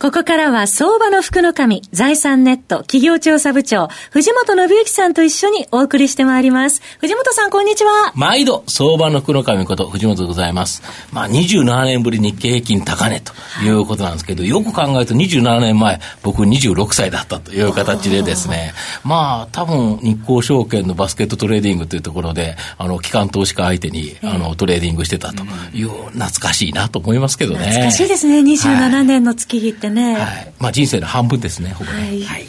ここからは相場の福の神、財産ネット企業調査部長、藤本信之さんと一緒にお送りしてまいります。藤本さん、こんにちは。毎度、相場の福の神こと藤本でございます。まあ、27年ぶり日経平均高値ということなんですけど、よく考えると27年前、僕26歳だったという形でですね、まあ、多分、日興証券のバスケットトレーディングというところで、あの、機関投資家相手に、あの、トレーディングしてたという、懐かしいなと思いますけどね。懐かしいですね、27年の月日ってね。はい。まあ、人生の半分ですね、ほぼね。はい、はい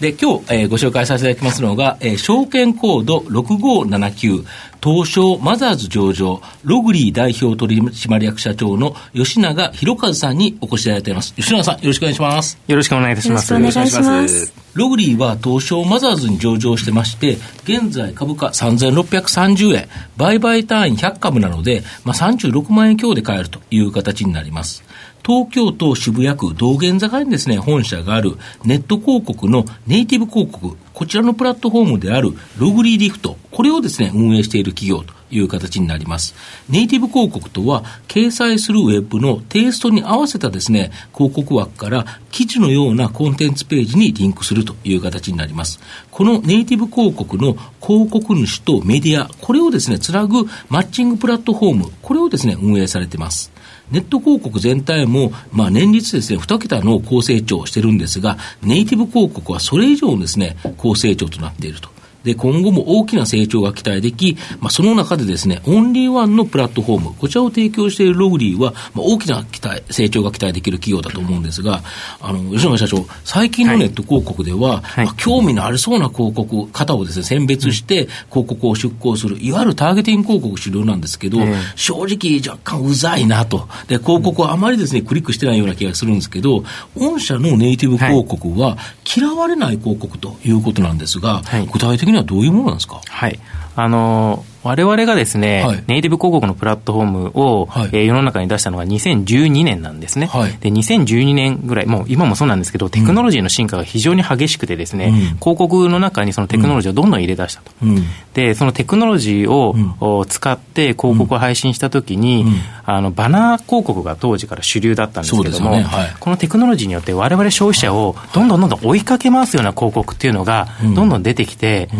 で、今日、えー、ご紹介させていただきますのが、えー、証券コード6579、東証マザーズ上場、ログリー代表取締役社長の吉永博和さんにお越しいただいています。吉永さん、よろしくお願いします。よろしくお願いいたします。よろしくお願いします。ログリーは東証マザーズに上場してまして、現在株価3630円、売買単位100株なので、まあ、36万円強で買えるという形になります。東京都渋谷区道玄坂にですね、本社があるネット広告のネイティブ広告、こちらのプラットフォームであるログリーリフト、これをですね、運営している企業という形になります。ネイティブ広告とは、掲載するウェブのテイストに合わせたですね、広告枠から記事のようなコンテンツページにリンクするという形になります。このネイティブ広告の広告主とメディア、これをですね、つなぐマッチングプラットフォーム、これをですね、運営されています。ネット広告全体も、まあ、年率ですね、2桁の高成長をしてるんですが、ネイティブ広告はそれ以上のですね、高成長となっていると。で、今後も大きな成長が期待でき、まあ、その中でですね、オンリーワンのプラットフォーム、こちらを提供しているログリーは、まあ、大きな期待、成長が期待できる企業だと思うんですが、あの、吉永社長、最近のネット広告では、はい、まあ、興味のありそうな広告、方をですね、選別して、広告を出稿する、いわゆるターゲティング広告主流なんですけど、正直若干うざいなと。で、広告はあまりですね、クリックしてないような気がするんですけど、御社のネイティブ広告は、嫌われない広告ということなんですが、はい、具体的にはどういうものなんですか？はい。あのーわれわれがですね、はい、ネイティブ広告のプラットフォームを、はい、えー、世の中に出したのが2012年なんですね、はい、で2012年ぐらい、もう今もそうなんですけど、テクノロジーの進化が非常に激しくて、ですね、うん、広告の中にそのテクノロジーをどんどん入れ出したと、うん、でそのテクノロジーを、うん、使って広告を配信したときに、あの、バナー広告が当時から主流だったんですけども、ね、このテクノロジーによって、われわれ消費者をどんどんどんどん追いかけ回すような広告っていうのが、どんどん出てきて、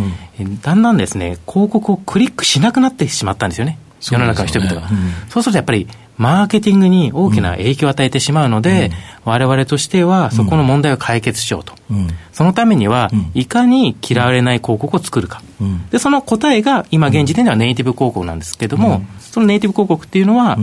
だんだんですね、広告をクリックしなくなってしまったんですよね。世の中の人々が。そう、するとやっぱり、マーケティングに大きな影響を与えてしまうので、われわれとしてはそこの問題を解決しようと。うん、そのためには、いかに嫌われない広告を作るか。うん、で、その答えが今現時点ではネイティブ広告なんですけれども、そのネイティブ広告っていうのは、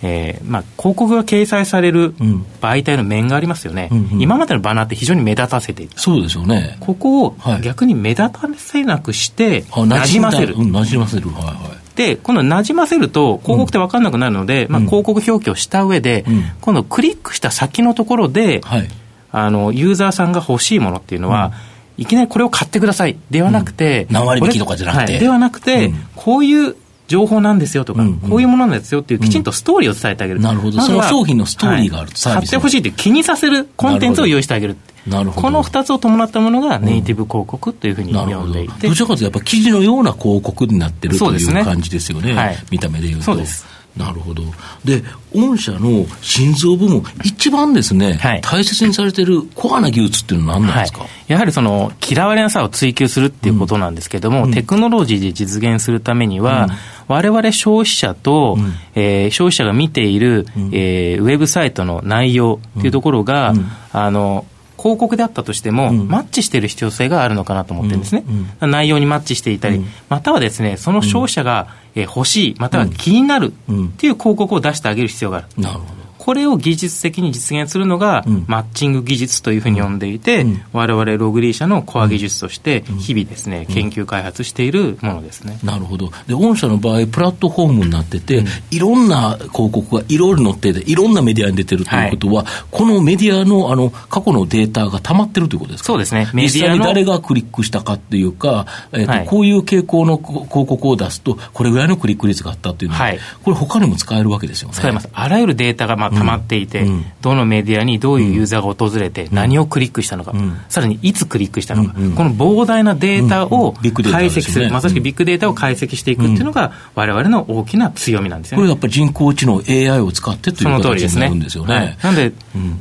えーまあ、広告が掲載される媒体の面がありますよね、うん。うん、今までのバナーって非常に目立たせている。そうですよね。ここを逆に目立たせなくして、なじませる、なじませる、はいはい、で今度なじませると広告って分かんなくなるので、うん、まあ、広告表記をした上で、うん、今度クリックした先のところで、はい、あのユーザーさんが欲しいものっていうのは、いきなりこれを買ってください。ではなくて、何割引きとかじゃなくて、はい、ではなくて、こういう情報なんですよとか、うんうん、こういうものなんですよっていうきちんとストーリーを伝えてあげる。なるほど。その商品のストーリーがあると、はい、買ってほしいって気にさせるコンテンツを用意してあげる。なるほど。この二つを伴ったものがネイティブ広告というふうに呼んでいて。どちらかというとやっぱ記事のような広告になってるという感じですよね。はい、見た目で言うと。そうです。なるほど。で、御社の心臓部門、一番ですね、はい、大切にされているコアな技術っていうのは何なんですか、はい、やはりその嫌われなさを追求するっていうことなんですけれども、うん、テクノロジーで実現するためには、われわれ消費者と、うん、えー、消費者が見ている、うん、えー、ウェブサイトの内容っていうところが、あの、広告であったとしても、うん、マッチしている必要性があるのかなと思ってるんですね、うんうん、内容にマッチしていたり、またはですねその消費者が欲しい、または気になるっていう広告を出してあげる必要がある。なるほどこれを技術的に実現するのが、マッチング技術というふうに呼んでいて、われわれログリー社のコア技術として、日々ですね、研究開発しているものですね。なるほど。で、御社の場合、プラットフォームになってて、いろんな広告がいろいろ載ってて、いろんなメディアに出てるということは、このメディアのあの過去のデータが溜まってるということですか？そうですね。メディアに誰がクリックしたかっていうか、えーとこういう傾向の広告を出すと、これぐらいのクリック率があったっていうのは、はい、これ他にも使えるわけですよね。使えます。あらゆるデータがまあ溜まっていて、うん、どのメディアにどういうユーザーが訪れて、何をクリックしたのか、さらにいつクリックしたのか、この膨大なデータを解析する、まさしくビッグデータを解析していくっていうのが、われわれの大きな強みなんですよね。これやっぱり人工知能 AI を使ってという形になるんですよね。ねなんで、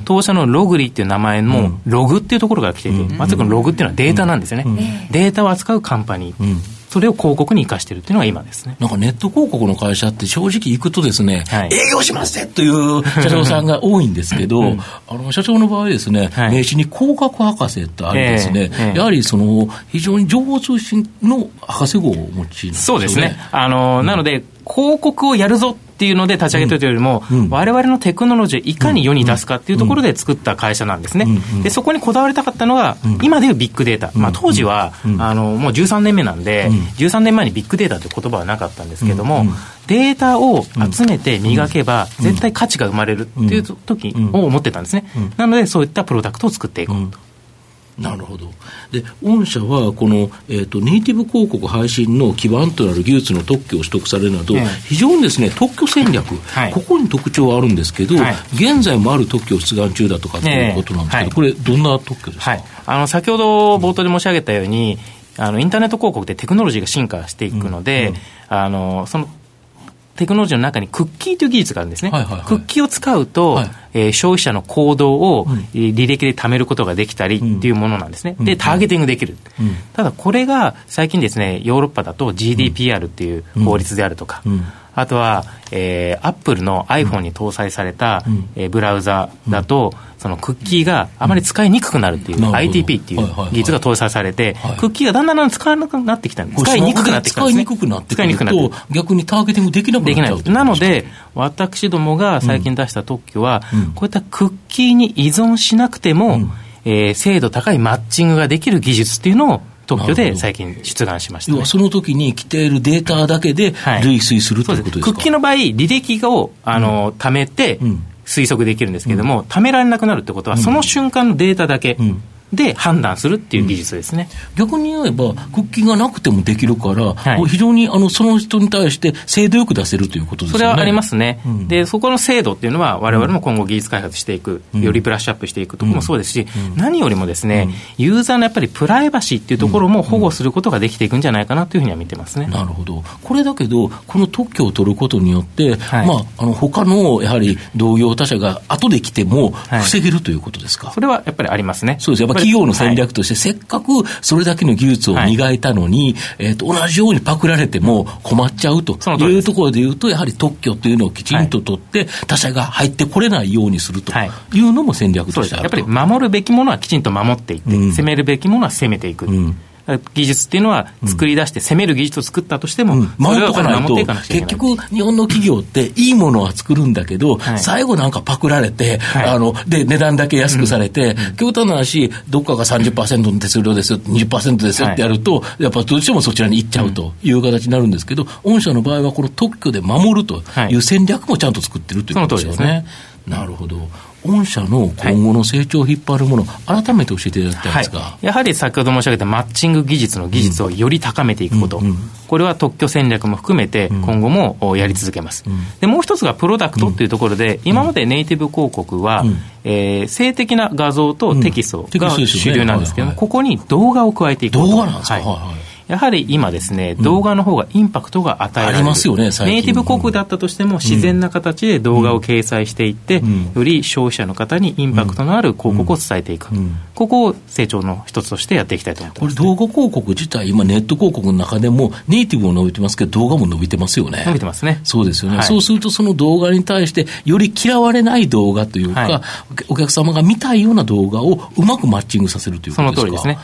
当社のログリっていう名前も、ログっていうところから来ていて、まさにログっていうのはデータなんですよね。データを扱うカンパニー。それを広告に生かしてるっていうのが今ですね。なんかネット広告の会社って正直行くとですね、はい、営業しますぜという社長さんが多いんですけど、うん、あの社長の場合ですね、はい、名刺に広告博士ってあるんですね、えーえー、やはりその非常に情報通信の博士号をお持ち、ね、そうですね。あの、うん、なので、広告をやるぞっていうので立ち上げたというよりも、われわれのテクノロジーをいかに世に出すかっていうところで作った会社なんですね。で、そこにこだわりたかったのが、今でいうビッグデータ。まあ、当時は、あの、もう13年目なんで、13年前にビッグデータという言葉はなかったんですけれども、データを集めて磨けば、絶対価値が生まれるっていう時を思ってたんですね。なので、そういったプロダクトを作っていこうと。なるほど。で、御社は、この、えっ、ー、と、ネイティブ広告配信の基盤となる技術の特許を取得されるなど、非常にですね、特許戦略、はい、ここに特徴はあるんですけど、はい、現在もある特許を出願中だとかということなんですけど、これ、どんな特許ですか、あの、先ほど冒頭で申し上げたように、あのインターネット広告でテクノロジーが進化していくので、うんうん、あのそのテクノロジーの中にクッキーという技術があるんですね。はいはいはい、クッキーを使うと、はい、えー、消費者の行動を、うん、履歴で貯めることができたりっていうものなんですね。うん、で、ターゲティングできる。うん、ただ、これが最近ですね、ヨーロッパだと GDPR っていう法律であるとか、あとは、えー、アップルの iPhone に搭載された、うん、えー、ブラウザだと、そのクッキーがあまり使いにくくなるっていう、ITP っていう技術が搭載されて、クッキーがだんだんだん使わなくなってきたんです。使いにくくなってきたんですね。使いにくくなってくる。と、逆にターゲティングできなくなっちゃうできない。なので、私どもが最近出した特許は、うん、こういったクッキーに依存しなくても、うん、えー、精度高いマッチングができる技術っていうのを特許で最近出願しました、ね、その時に来ているデータだけで類推する、ということですか？クッキーの場合、履歴をあの、貯めて推測できるんですけれども、貯められなくなるってことは、その瞬間のデータだけ、で判断するっていう技術ですね、うん、逆に言えば、クッキーがなくてもできるから、はい、非常にあのその人に対して精度よく出せるということですね。それはありますね、うん、でそこの精度っていうのは、われわれも今後、技術開発していく、うん、よりブラッシュアップしていくところもそうですし、何よりもですね、ユーザーのやっぱりプライバシーっていうところも保護することができていくんじゃないかなというふうには見てますね。なるほど、これだけど、この特許を取ることによって、はい、まあ、あの他のやはり同業他社が後で来ても防げる、ということですか？それはやっぱりありますね。そうです。やっぱ企業の戦略として、せっかくそれだけの技術を磨いたのに、はい、えーと、同じようにパクられても困っちゃうというところでいうと、やはり特許というのをきちんと取って、他社が入ってこれないようにするとい。うのも戦略としてあるやっぱり守るべきものはきちんと守っていって、うん、攻めるべきものは攻めていく。うん技術っていうのは作り出して攻める技術を作ったとしても、うん、守っとかないと、結局、日本の企業っていいものは作るんだけど、はい、最後なんかパクられて、はい、あの、で、値段だけ安くされて、うん、極端な話、どっかが30%の手数料ですよ、20%ですよってやると、はい、やっぱどうしてもそちらに行っちゃうという形になるんですけど、御社の場合はこの特許で守るという戦略もちゃんと作ってるということですよね。なるほど。御社の今後の成長を引っ張るもの、はい、改めて教えていただきたいんですが、はい、やはり先ほど申し上げたマッチング技術の技術をより高めていくこと、うんうん、これは特許戦略も含めて、今後もやり続けます、うん、でもう一つがプロダクトっていうところで、今までネイティブ広告は、うん、えー、性的な画像とテキストが主流なんですけども、ここに動画を加えていく動画なんですか、はいはいやはり今ですね、動画の方がインパクトが与えられる。ありますよね、ネイティブ広告だったとしても、自然な形で動画を掲載していって、より消費者の方にインパクトのある広告を伝えていく。ここを成長の一つとしてやっていきたいと思ってます、これ動画広告自体、今ネット広告の中でも、ネイティブも伸びてますけど、動画も伸びてますよね。伸びてますね。そうですよね。はい、そうすると、その動画に対して、より嫌われない動画というか、はい、お客様が見たいような動画をうまくマッチングさせるということですか？その通りですね。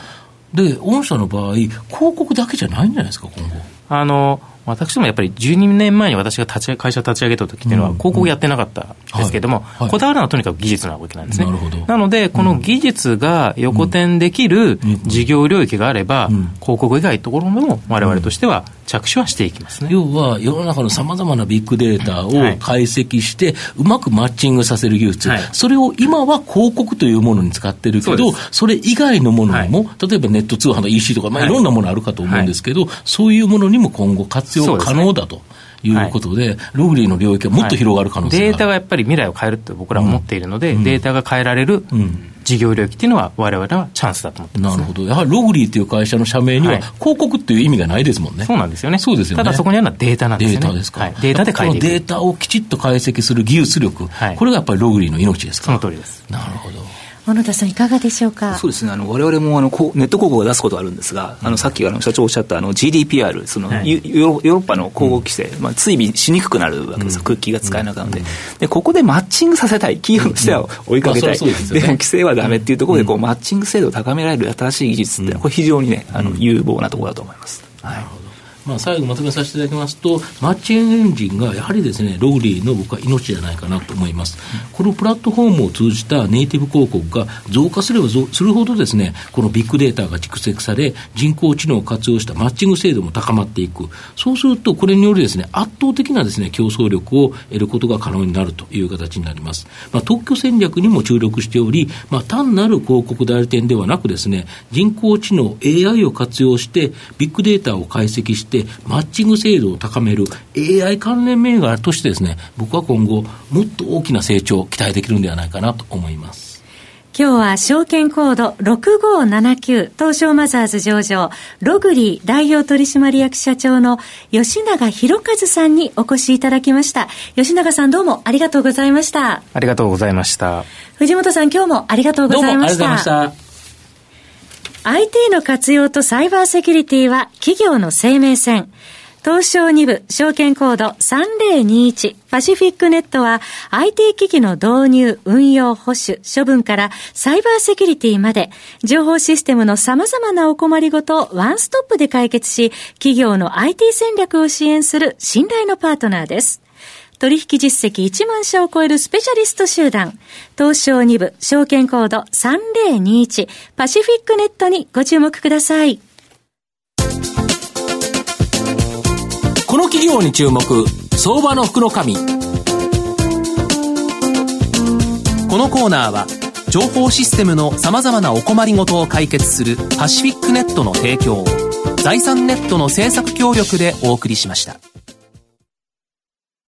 で、御社の場合、広告だけじゃないんじゃないですか、今後。あの私どもやっぱり12年前に私が立ち会社を立ち上げた時っていうのは、広告やってなかったんですけれども、こだわるのはとにかく技術なわけなんですね。なので、この技術が横転できる事業領域があれば、広告以外のところも、われわれとしては着手はしていきますね、要は、世の中のさまざまなビッグデータを解析して、うまくマッチングさせる技術、はい、それを今は広告というものに使ってるけど、それ以外のものも、例えばネット通販の EC とか、まあ、いろんなものあるかと思うんですけど、そういうものにも今後活用可能だと。いうことで、はい、ログリーの領域はもっと広がる可能性が、はい、データがやっぱり未来を変えると僕らは思っているので、うん、データが変えられる、うん事業領域っていうのは、われわれはチャンスだと思ってます、ね、なるほど、やはりログリーっていう会社の社名には、広告っていう意味がないですもんね。そうなんですよね。そうですよね。ただそこにあるのはデータなんですよね。データですか。はい、データで変えていく。データをきちっと解析する技術力、はい、これがやっぱりログリーの命ですかその通りです。なるほど。小野田さん、いかがでしょうか？そうですね、あの我々もあのネット広告を出すことがあるんですが、あのさっきあの社長おっしゃったあの GDPR、その、はい、ヨーロッパの広告規制、まあ、追尾しにくくなるわけです、うん、クッキーが使えなくなるので、で、ここでマッチングさせたい、企業としては追いかけたい、でも規制はだめっていうところでこう、マッチング精度を高められる新しい技術って、これ、非常にね、あの有望なところだと思います。はいまあ、最後まとめさせていただきますと、マッチングエンジンがやはりですね、ログリーの僕は命じゃないかなと思います。このプラットフォームを通じたネイティブ広告が増加すればするほどですね、このビッグデータが蓄積され、人工知能を活用したマッチング精度も高まっていく。そうすると、これによりですね、圧倒的なですね、競争力を得ることが可能になるという形になります。まあ、特許戦略にも注力しており、まあ、単なる広告代理店ではなくですね、人工知能 AI を活用して、ビッグデータを解析して、マッチング精度を高める AI 関連銘柄としてですね、僕は今後、もっと大きな成長を期待できるんではないかなと思います。今日は証券コード6579東証マザーズ上場ログリー代表取締役社長の吉永博和さんにお越しいただきました。吉永さんどうもありがとうございました。ありがとうございました。藤本さん今日もありがとうございました。どうもありがとうございました。IT の活用とサイバーセキュリティは企業の生命線。東証2部証券コード3021パシフィックネットは IT 機器の導入、運用、保守、処分からサイバーセキュリティまで情報システムの様々なお困りごとをワンストップで解決し企業の IT 戦略を支援する信頼のパートナーです。取引実績1万社を超えるスペシャリスト集団、東証2部証券コード3021パシフィックネットにご注目ください。この企業に注目相場の福の神このコーナーは情報システムのさまざまなお困りごとを解決するパシフィックネットの提供を財産ネットの政策協力でお送りしました。